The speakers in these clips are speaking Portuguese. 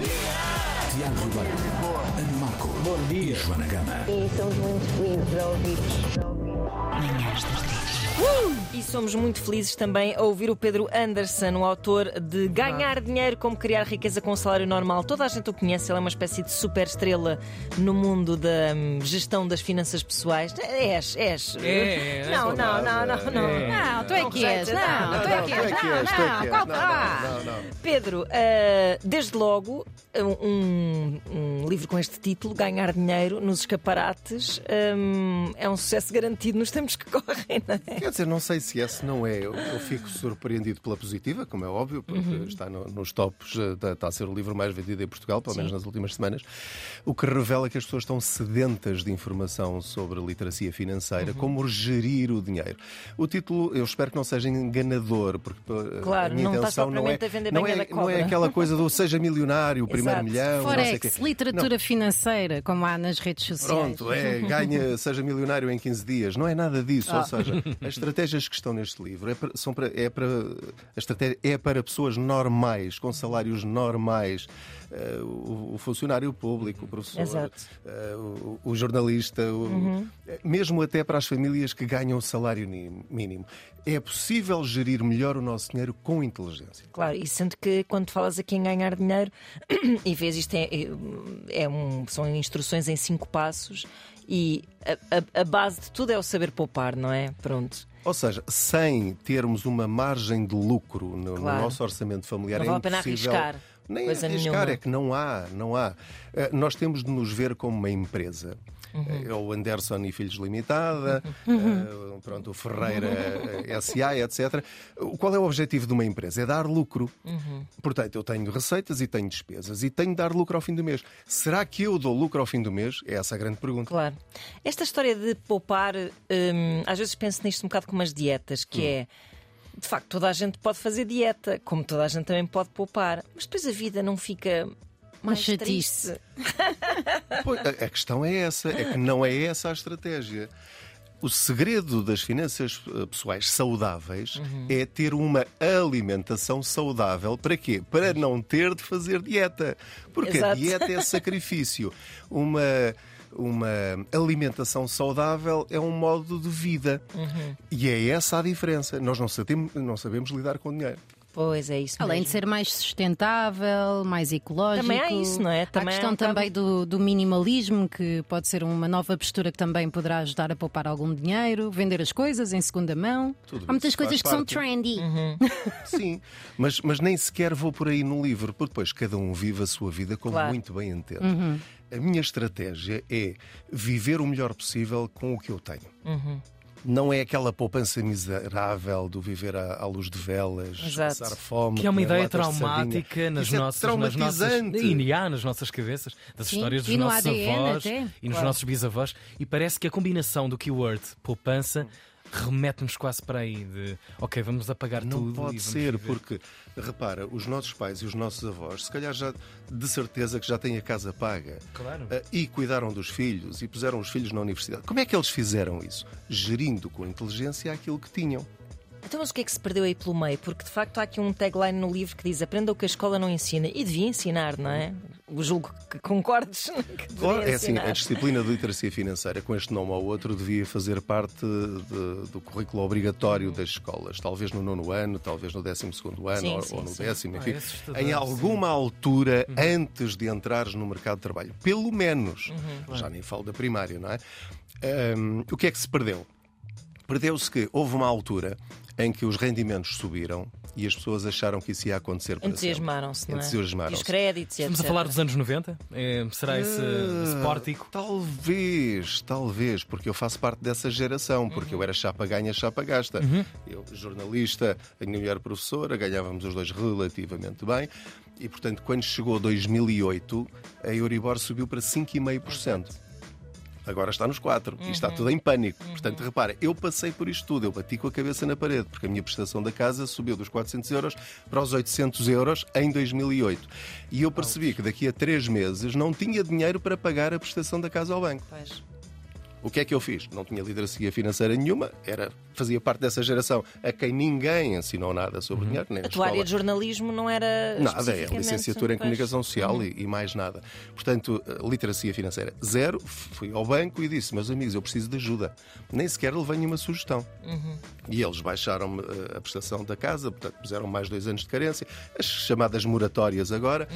Tiago Ribeiro, Ana Marco, Bom dia. Joana Gama. E somos muito felizes a ouvir. E somos muito felizes também a ouvir o Pedro Anderson, o autor de Ganhar Dinheiro como Criar Riqueza com um Salário Normal. Toda a gente o conhece, ele é uma espécie de super estrela no mundo da hum, gestão das finanças pessoais. És, és. É, é, não, é não, não, não, não. É. Não, tu é que és. Não, tu é que és. Não, não, ah. Pedro, ah, desde logo, um, um livro com este título, Ganhar Dinheiro nos Escaparates, hum, é um sucesso garantido nos tempos que correm, não é? Quer dizer, não sei se esse não é. Eu, eu fico surpreendido pela positiva, como é óbvio, porque Uhum. está no- nos tops, eh, está, está a ser o livro mais vendido em Portugal, pelo menos nas últimas semanas. O que revela que as pessoas estão sedentas de informação sobre literacia financeira, Uhum. como gerir o dinheiro. O título, eu espero que não seja enganador, porque eh, Claro, a minha não intenção não é, vender não, é, não é aquela coisa do seja milionário, o primeiro Exato. milhão, não sei o quê. Forex, literatura financeira, como há nas redes sociais. Pronto, é, ganha, seja milionário em 15 dias. Não é nada disso. Ah. Ou seja, as estratégias que estão neste livro é para, são para, é para, a estratégia é para pessoas normais, com salários normais. Eh, o, o funcionário público, o professor, eh, o, o jornalista, o- eh, mesmo até para as famílias que ganham o salário ni- mínimo. É possível gerir melhor o nosso dinheiro com inteligência. Claro, e sendo que quando falas aqui em ganhar dinheiro e vês isto é, é um- são instruções em cinco passos e a, a- a base de tudo é o saber poupar, não é? Pronto. Ou seja, sem termos uma margem de lucro no, no Claro. nosso orçamento familiar, Não é vale a pena impossível. arriscar Nem coisa arriscar, nenhuma. é que não há, não há. Eh, Nós temos de nos ver como uma empresa. Uhum. É o Anderson e Filhos Limitada, eh, pronto, o Ferreira eh, SA, etc. Qual é o objetivo de uma empresa? É dar lucro. Uhum. Portanto, eu tenho receitas e tenho despesas e tenho de dar lucro ao fim do mês. Será que eu dou lucro ao fim do mês? É essa a grande pergunta. Claro. Esta história de poupar, hum, às vezes penso nisto um bocado como as dietas, que é. De facto, toda a gente pode fazer dieta, como toda a gente também pode poupar, mas depois a vida não fica mais chatice. triste. Pois, a, a questão é essa, é que não é essa a estratégia. O segredo das finanças eh, pessoais saudáveis Uhum. é ter uma alimentação saudável. Para quê? Para não ter de fazer dieta. Porque a Exato. dieta é sacrifício. Uma, uma alimentação saudável é um modo de vida. Uhum. E é essa a diferença. Nós não sabemos, não sabemos lidar com dinheiro. Pois é isso. Além de mesmo. ser mais sustentável, mais ecológico. Também há isso, não é? Também há a questão também do, do minimalismo, que pode ser uma nova postura que também poderá ajudar a poupar algum dinheiro, vender as coisas em segunda mão. Tudo há muitas coisas que são parte. trendy. Uhum. Sim, mas, mas nem sequer vou por aí no livro, porque depois cada um vive a sua vida como Claro. muito bem entende. A minha estratégia é viver o melhor possível com o que eu tenho. Não é aquela poupança miserável do viver à, à luz de velas, Exato. passar fome. Que é uma ideia traumática sardinha. nas Isso é nossas, nas nossas traumatizante. e há nas nossas cabeças, das Sim, histórias dos no nossos ADN avós até. e nos Claro. nossos bisavós. E parece que a combinação do keyword poupança remete-nos quase para aí de ok, vamos apagar Não tudo. e pode ser, viver. porque, repara, os nossos pais e os nossos avós, se calhar já de certeza que já têm a casa paga. Claro. Ah, e cuidaram dos filhos e puseram os filhos na universidade. Como é que eles fizeram isso? Gerindo com inteligência aquilo que tinham. Então, mas o que é que se perdeu aí pelo meio? Porque de facto há aqui um tagline no livro que diz aprenda o que a escola não ensina. E devia ensinar, não é? Eu julgo que concordes. Que devia Claro, é assim, a disciplina de literacia financeira, com este nome ou outro, devia fazer parte de- do currículo obrigatório das escolas. Talvez no nono ano, talvez no décimo segundo ano, Sim, ou, sim, ou no sim. décimo, Ah, enfim. é assustador, em sim. alguma altura, antes de entrares no mercado de trabalho. Pelo menos. Uhum. Já nem falo da primária, não é? Ahm, o que é que se perdeu? Perdeu-se que houve uma altura em que os rendimentos subiram e as pessoas acharam que isso ia acontecer para. Entusiasmaram-se, não é? Entusiasmaram-se. E os créditos, Estamos a falar dos anos 90? É, será esse, esse pórtico? Talvez, talvez, porque eu faço parte dessa geração, porque eu era chapa ganha, chapa gasta. Eu, jornalista, a minha mulher professora, ganhávamos os dois relativamente bem. E, portanto, quando chegou 2008, a Euribor subiu para 5,5%. Agora está nos 4 e está tudo em pânico. Portanto, repara, eu passei por isto tudo, eu bati com a cabeça na parede, porque a minha prestação da casa subiu dos 400 euros para os 800 euros em 2008. E eu percebi que daqui a três meses não tinha dinheiro para pagar a prestação da casa ao banco. Pois. O que é que eu fiz? Não tinha literacia financeira nenhuma, era, fazia parte dessa geração a quem ninguém ensinou nada sobre dinheiro, nem A tua área de jornalismo não era. Nada, é licenciatura em Pois. comunicação social e, e mais nada. Portanto, eh, literacia financeira zero. Fui ao banco e disse: Meus amigos, eu preciso de ajuda. Nem sequer levei nenhuma sugestão. E eles baixaram-me eh, a prestação da casa, portanto, puseram mais dois anos de carência, as chamadas moratórias agora.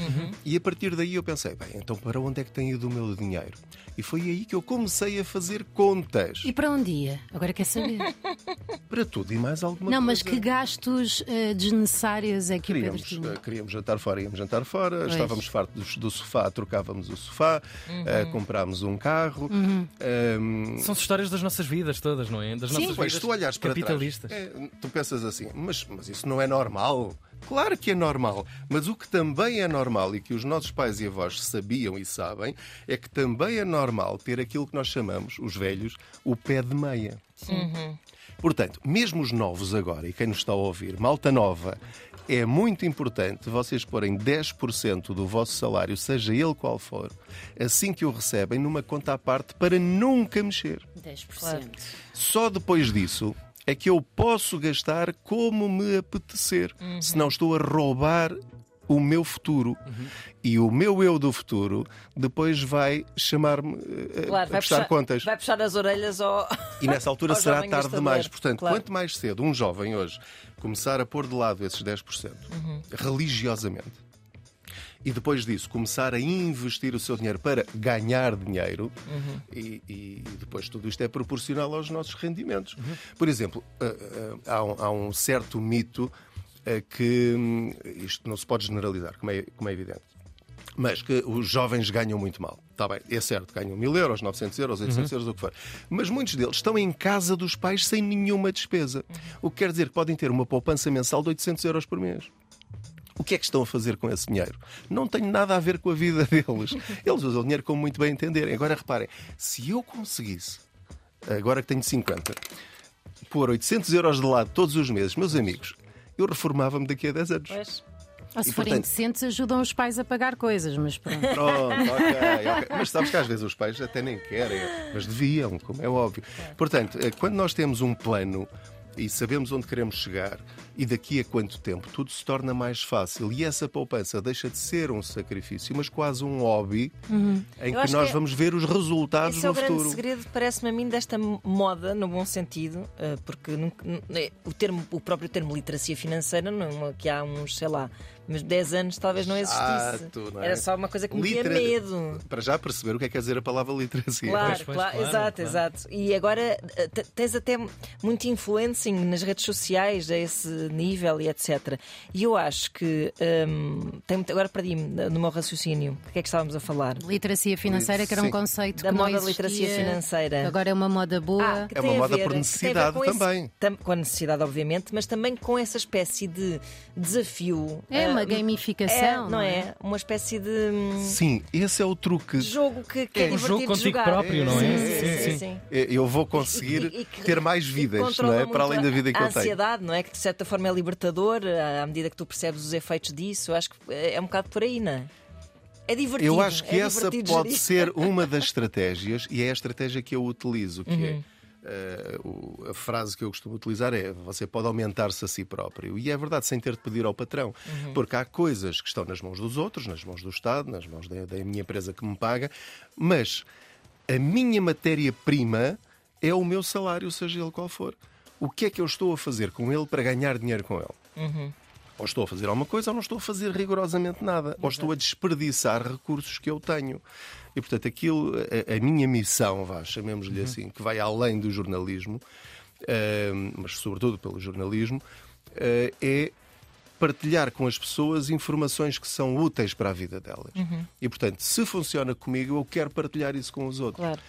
E a partir daí eu pensei: bem, então para onde é que tem ido o meu dinheiro? E foi aí que eu comecei a fazer contas E para onde ia? Agora quer saber. para tudo e mais alguma Não, coisa. mas que gastos eh, desnecessários é que o Pedro Queríamos, tinha? eh, queríamos jantar fora, íamos jantar fora, Pois. estávamos fartos do, do sofá, trocávamos o sofá, eh, comprámos um carro. ehm, São histórias das nossas vidas todas, não é? Das nossas Pois, vidas tu olhas para capitalistas. trás, é, tu pensas assim, mas, mas isso não é normal? Claro que é normal, mas o que também é normal e que os nossos pais e avós sabiam e sabem é que também é normal ter aquilo que nós chamamos, os velhos, o pé de meia. Portanto, mesmo os novos agora, e quem nos está a ouvir, malta nova, é muito importante vocês porem 10% do vosso salário, seja ele qual for, assim que o recebem, numa conta à parte para nunca mexer. 10%. Só depois disso é que eu posso gastar como me apetecer. Senão estou a roubar o meu futuro. E o meu eu do futuro depois vai chamar-me eh, Claro, a vai puxar, contas. vai puxar as orelhas ao. E nessa altura será tarde gastador. demais. Portanto, Claro. quanto mais cedo um jovem hoje começar a pôr de lado esses 10%, Uhum. religiosamente, e depois disso começar a investir o seu dinheiro para ganhar dinheiro, Uhum. e, e depois tudo isto é proporcional aos nossos rendimentos. Uhum. Por exemplo, ah, ah, há um, há um certo mito ah, que hum, isto não se pode generalizar, como é, como é evidente. Mas que os jovens ganham muito mal. Está bem, é certo, ganham mil euros, 900 euros, 800 euros, o que for. Mas muitos deles estão em casa dos pais sem nenhuma despesa. O que quer dizer que podem ter uma poupança mensal de 800 euros por mês. O que é que estão a fazer com esse dinheiro? Não tem nada a ver com a vida deles. Eles usam o dinheiro como muito bem entenderem. Agora reparem, se eu conseguisse, agora que tenho 50, pôr 800 euros de lado todos os meses, meus amigos, eu reformava-me daqui a 10 anos. Pois. Ou se E, forem portanto- decentes, ajudam os pais a pagar coisas, mas pronto. Pronto, ok, ok. Mas sabes que às vezes os pais até nem querem, mas deviam, como é óbvio. Portanto, eh, quando nós temos um plano e sabemos onde queremos chegar e daqui a quanto tempo, tudo se torna mais fácil. E essa poupança deixa de ser um sacrifício, mas quase um hobby em Eu que nós que é- vamos ver os resultados Esse é o no grande futuro. segredo, parece-me a mim, desta moda, no bom sentido, eh, porque eh, o, termo, o próprio termo literacia financeira, não, que há uns, sei lá, mas 10 anos talvez não existisse. Exato, não é? Era só uma coisa que me tinha Litera- medo. Para já perceber o que é que quer dizer a palavra literacia. Claro, Pois, pois, claro, claro, exato, claro. exato. E agora eh, te- tens até muito influencing nas redes sociais a esse nível e etc. E eu acho que hum, tem muito- agora perdi-me no meu raciocínio. O que é que estávamos a falar? Literacia financeira, que era um Sim. conceito Da que moda não literacia financeira. Agora é uma moda boa. Ah, É uma a moda ver- por necessidade com esse- também. tam- com a necessidade, obviamente, mas também com essa espécie de desafio. É uma ah, gamificação, é, não é? é? Uma espécie de hum, Sim, esse é o truque. jogo que, que é, um divertido jogo de contigo jogar. próprio, não é? Sim, sim, Sim, sim, sim. sim. Eu vou conseguir E- e que- ter mais vidas, não é? Para além da vida que a eu tenho. ansiedade, não é? Que de certa forma é libertador à medida que tu percebes os efeitos disso. Eu acho que é um bocado por aí, não é? É divertido. Eu acho que é essa pode gerir. ser uma das estratégias e é a estratégia que eu utilizo, que Uhum. é. O- a frase que eu costumo utilizar é você pode aumentar-se a si próprio. E é verdade, sem ter de pedir ao patrão. Uhum. Porque há coisas que estão nas mãos dos outros, nas mãos do Estado, nas mãos da, da minha empresa que me paga, mas a minha matéria-prima é o meu salário, seja ele qual for. O que é que eu estou a fazer com ele para ganhar dinheiro com ele? Ou estou a fazer alguma coisa ou não estou a fazer rigorosamente nada. Ou estou a desperdiçar recursos que eu tenho. E, portanto, aquilo, a, a minha missão, vá, chamemos-lhe assim, que vai além do jornalismo, eh, mas sobretudo pelo jornalismo, eh, é partilhar com as pessoas informações que são úteis para a vida delas. E, portanto, se funciona comigo, eu quero partilhar isso com os outros. Claro.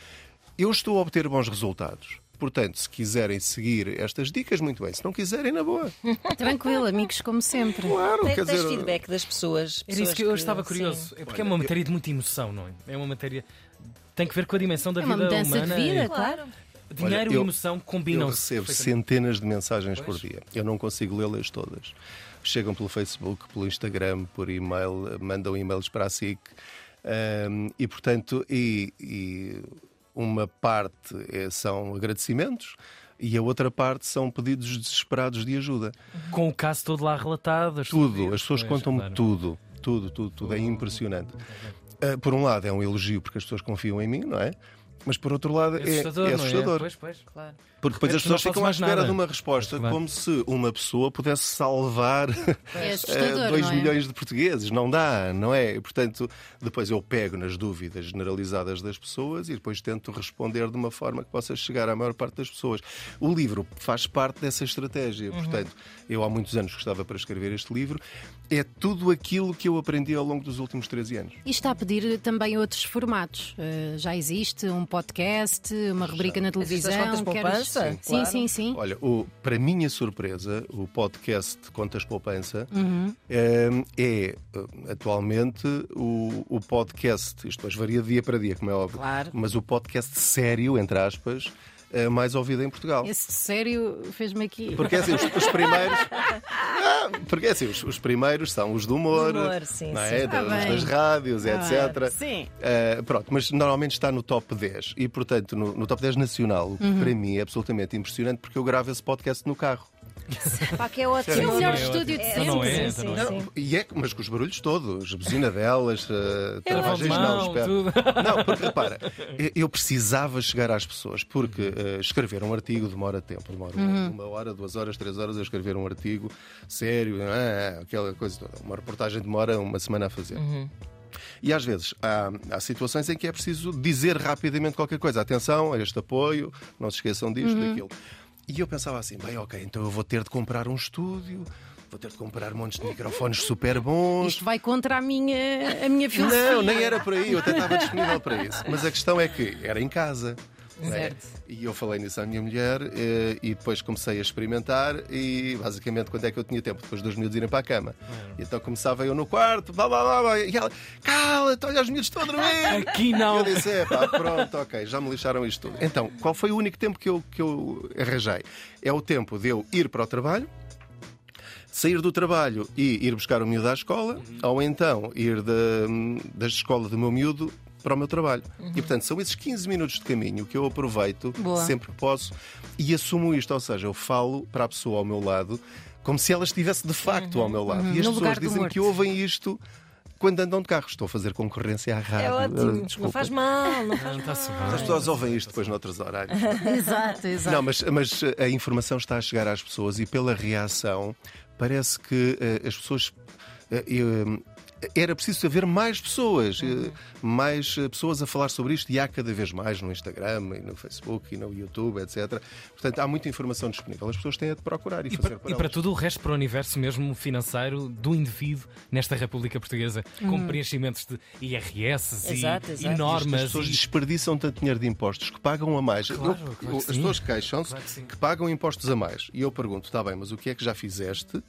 Eu estou a obter bons resultados. Portanto, se quiserem seguir estas dicas, muito bem. Se não quiserem, na boa. Tranquilo, amigos, como sempre. Claro, Tem- quer tens dizer. feedback das pessoas. Era isso pessoas que eu estava sim. curioso. É porque é Olha, uma eu- matéria de muita emoção, não é? É uma matéria. Tem que ver com a dimensão da É uma vida mudança humana. de vida, e- claro. Dinheiro Olha, e eu- emoção Eu combinam-se. recebo perfeitamente. centenas de mensagens por Pois. dia. Eu não consigo lê-las todas. Chegam pelo Facebook, pelo Instagram, por e-mail, mandam e-mails para a SIC. Ahm, e, portanto, e, e uma parte é- são agradecimentos e a outra parte são pedidos desesperados de ajuda. Com o caso todo lá relatado. Tudo, as pessoas contam-me claro. tudo, tudo, tudo, tudo. É impressionante. Ah, por um lado, é um elogio porque as pessoas confiam em mim, não é? Mas por outro lado, É é, assustador, é assustador. Pois, pois. Claro. Porque depois É, as pessoas ficam à espera nada. de uma resposta Claro. como se uma pessoa pudesse salvar É assustador, 2 não é? milhões de portugueses. Não dá, não é? E, portanto, depois eu pego nas dúvidas generalizadas das pessoas e depois tento responder de uma forma que possa chegar à maior parte das pessoas. O livro faz parte dessa estratégia. Portanto, eu há muitos anos que estava para escrever este livro. É tudo aquilo que eu aprendi ao longo dos últimos 13 anos. E está a pedir também outros formatos. Uh, já existe um podcast, uma rubrica na Existe as televisão. contas queres- poupança? Sim, Claro. sim, sim. Olha, o, para minha surpresa, o podcast Contas Poupança Uhum. eh, é, eh, atualmente o, o podcast, isto depois varia de dia para dia, como é óbvio, Claro. mas o podcast sério, entre aspas, eh, mais ouvido em Portugal. Esse sério fez-me aqui. Porque assim, os, os primeiros. Ah, porque assim, os, os primeiros são os do humor, Do humor, sim, não é? Ah, Das- bem. das rádios, etc. Sim. Uh, pronto, mas normalmente está no top 10 e, portanto, no, no top 10 nacional, o que Uhum. para mim é absolutamente impressionante porque eu gravo esse podcast no carro. Pá, que é ótimo. É o melhor É estúdio de não é, sempre. não sim, é. sim. E é, mas com os barulhos todos, buzina delas, uh, travagens não, espera. tudo. Não, porque repara, eu- precisava chegar às pessoas, porque uh, escrever um artigo demora tempo, demora uma- uma hora, duas horas, três horas a escrever um artigo sério, ah, aquela coisa toda. Uma reportagem demora uma semana a fazer. E às vezes há, há situações em que é preciso dizer rapidamente qualquer coisa. Atenção a este apoio, não se esqueçam disto, daquilo. E eu pensava assim: bem, ok, então eu vou ter de comprar um estúdio, vou ter de comprar montes de microfones super bons. Isto vai contra a minha, a minha filosofia. Não, nem era por aí, eu até estava disponível para isso. Mas a questão é que era em casa. Não é? Certo. E eu falei nisso à minha mulher eh, e depois comecei a experimentar e basicamente quando é que eu tinha tempo? Depois dos miúdos irem para a cama. E então começava eu no quarto, blá, blá, blá, blá, e ela, cala-te, olha, os miúdos estão a dormir. Aqui E não. eu disse, é pá, pronto, ok, já me lixaram isto tudo. Então, qual foi o único tempo que eu, que eu arranjei? É o tempo de eu ir para o trabalho, sair do trabalho e ir buscar o miúdo à escola, ou então ir da, da escola do meu miúdo para o meu trabalho. E portanto, são esses 15 minutos de caminho que eu aproveito Boa. sempre que posso e assumo isto, ou seja, eu falo para a pessoa ao meu lado como se ela estivesse de facto ao meu lado. E as No pessoas dizem morto. que ouvem isto quando andam de carro. Estou a fazer concorrência à rádio. É ótimo. Não faz mal, não faz Não mal. bem. As pessoas ouvem isto depois noutros horários. Exato, exato. Não, mas, mas a informação está a chegar às pessoas e pela reação parece que eh, as pessoas. eh, eh, era preciso haver mais pessoas, eh, mais eh, pessoas a falar sobre isto e há cada vez mais no Instagram e no Facebook e no YouTube, etc. Portanto, há muita informação disponível. As pessoas têm a de procurar e, E fazer para, por e para tudo o resto, para o universo mesmo financeiro do indivíduo nesta República Portuguesa, com preenchimentos de IRS Exato, e, exato. e normas. As pessoas e- desperdiçam tanto dinheiro de impostos que pagam a mais. Claro, Eu- claro as pessoas queixam-se Claro que que pagam impostos a mais. E eu pergunto, está bem, mas o que é que já fizeste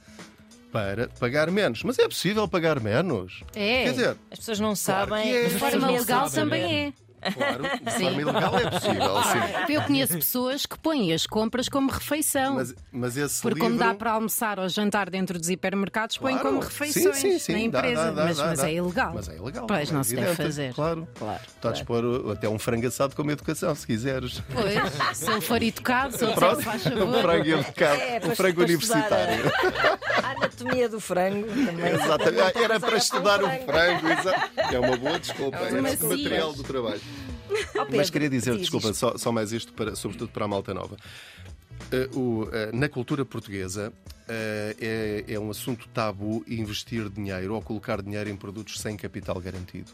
para pagar menos? Mas é possível pagar menos? É. Quer dizer, As pessoas não Claro sabem. é. De forma legal também é. claro, de Sim. forma ilegal é possível, sim. Eu conheço pessoas que põem as compras como refeição. Mas, mas esse Porque livro... como dá para almoçar ou jantar dentro dos hipermercados, põem Claro. como refeições Sim, sim, sim, na empresa. dá, dá, mas dá, mas é ilegal. Mas é ilegal. Pois, é não se deve evidente, fazer. Claro. Claro, Podes pôr até um frango assado como educação, se quiseres. Pois, se ele for educado, se ele faz um favor. frango educado, É, um frango universitário. anatomia do frango também. Exatamente. Ah, Era para estudar o frango. exato. É uma boa desculpa. É esse macias. material do trabalho. Pedro, Mas queria dizer, diz desculpa, só, só mais isto, para, sobretudo para a malta nova. Eh, o, eh, na cultura portuguesa eh, é, é um assunto tabu investir dinheiro ou colocar dinheiro em produtos sem capital garantido.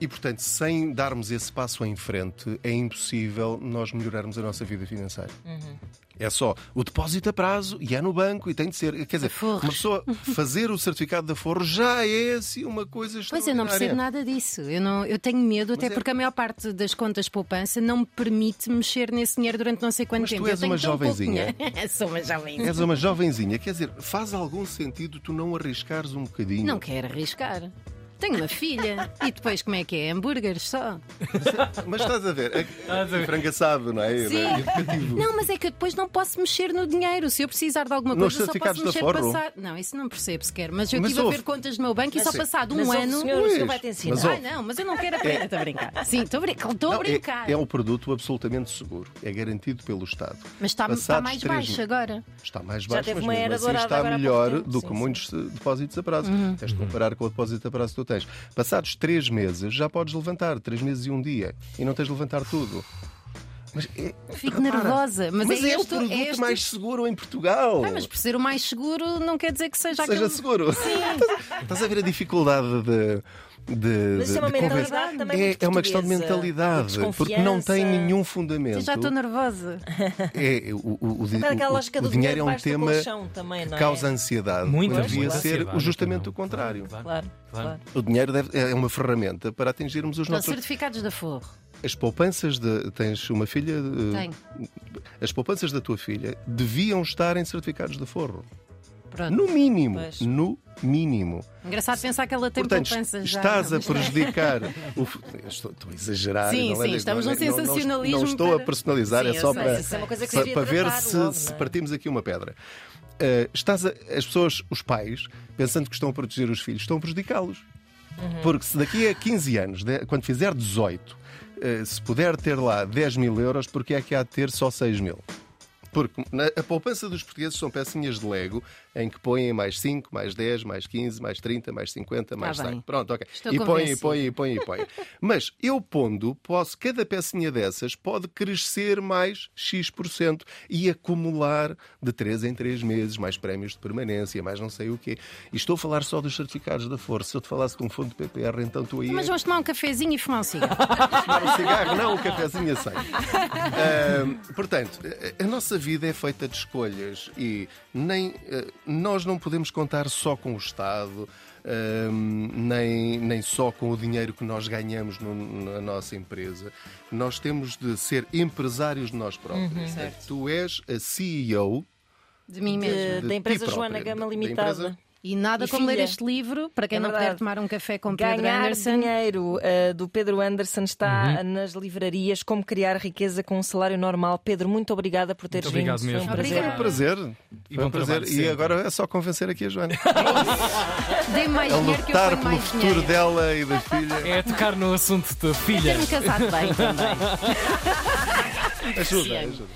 E, portanto, sem darmos esse passo em frente, é impossível nós melhorarmos a nossa vida financeira. É só o depósito a prazo e é no banco e tem de ser. Quer dizer, Aforros. uma pessoa fazer o certificado de aforro já é assim uma coisa Pois eu não percebo nada disso. Eu, não, eu tenho medo, até é- porque a maior parte das contas poupança não me permite mexer nesse dinheiro durante não sei quanto Mas tu tempo. és eu uma jovenzinha. Sou uma jovenzinha. És uma jovenzinha, quer dizer, faz algum sentido tu não arriscares um bocadinho? Não quero arriscar. Tenho uma filha. E depois como é que é? Hambúrgueres só? Mas estás a ver, a ver. é frangaçado, não é? Sim. É. Não, mas é que eu depois não posso mexer no dinheiro. Se eu precisar de alguma coisa, só posso mexer Forro? passar. Não, isso não percebo sequer. Mas eu Mas estive a ver contas do meu banco e só sim. passado Mas um o ano. senhor, o senhor vai te ensinar. mas, Ah, não, mas eu não quero aprender, estou a brincar. Sim, estou a brincar. Estou a Não, é- brincar. é, um produto absolutamente seguro. É garantido pelo Estado. Mas está, está mais baixo meses- agora. Está mais Já baixo, teve mas uma mesmo era assim dourada está melhor do que muitos depósitos a prazo. Uhum. Tens de comparar com o depósito a prazo tu tens. Passados três meses já podes levantar, três meses e um dia, e não tens de levantar tudo. Mas é, Fico repara, nervosa. Mas, mas é, é, o este, produto é este... mais seguro em Portugal. Ah, mas por ser o mais seguro não quer dizer que seja, Seja aquele... seguro. Estás, estás a ver a dificuldade de. De, Mas isso é de- uma de mentalidade também é, muito é uma questão de mentalidade, de porque não tem nenhum fundamento. Eu já estou nervosa. É, o, o, o, o- o do dinheiro é um tema também, que é? causa ansiedade. Muito, devia muita ser justamente o contrário. Claro, Claro, claro. claro. O dinheiro deve- é uma ferramenta para atingirmos os Estão nossos. certificados da Forro. As poupanças de. Tens uma filha. eh, Tenho. As poupanças da tua filha deviam estar em certificados de forro. Pronto. No mínimo. Pois. No mínimo. Engraçado pensar que ela tem Portanto, já. estás a Mas- prejudicar. o Estou, estou a exagerar. Sim, é- sim, estamos não num é- não- não- sensacionalismo Não, estou para- a personalizar, Sim, é só para, é para, para ver se, logo, se é? partimos aqui uma pedra. Uh, estás a- as pessoas, os pais, pensando que estão a proteger os filhos, estão a prejudicá-los. Uhum. Porque se daqui a 15 anos, de- quando fizer 18, uh, se puder ter lá 10 mil euros, porque é que há de ter só 6 mil? Porque na, a poupança dos portugueses são pecinhas de Lego em que põem mais 5, mais 10, mais 15, mais 30, mais 50, mais Tá 100. bem. Pronto, ok. Estou e põem, e põem, e põem, e põem. Mas eu pondo, posso, cada pecinha dessas pode crescer mais X% e acumular de 3 em 3 meses mais prémios de permanência, mais não sei o quê. E estou a falar só dos certificados da Força. Se eu te falasse de um fundo de PPR, então tu aí Mas vamos tomar um cafezinho e fumar um cigarro. fumar um cigarro, não um cafezinho sem. Ahm, portanto, a- nossa vida é feita de escolhas e nem, eh, nós não podemos contar só com o Estado, ahm, nem, nem só com o dinheiro que nós ganhamos no- na nossa empresa. Nós temos de ser empresários de nós próprios. Portanto, tu és a CEO De mim mesmo. Da empresa Joana Gama da Limitada. E nada E como ler filha. este livro, para quem É não verdade. puder tomar um café com Pedro Ganhar Anderson. dinheiro uh, do Pedro Anderson está nas livrarias. Como criar riqueza com um salário normal. Pedro, muito obrigada por teres Muito obrigado vindo. mesmo. Foi um Foi prazer. um prazer. E Foi um bom prazer. E agora é só convencer aqui a Joana. Dê mais A dinheiro que eu lutar ponho pelo mais futuro dinheiro. dela e da filha. É tocar no assunto da filha. Ter-me casado bem também. Ajuda, ajuda.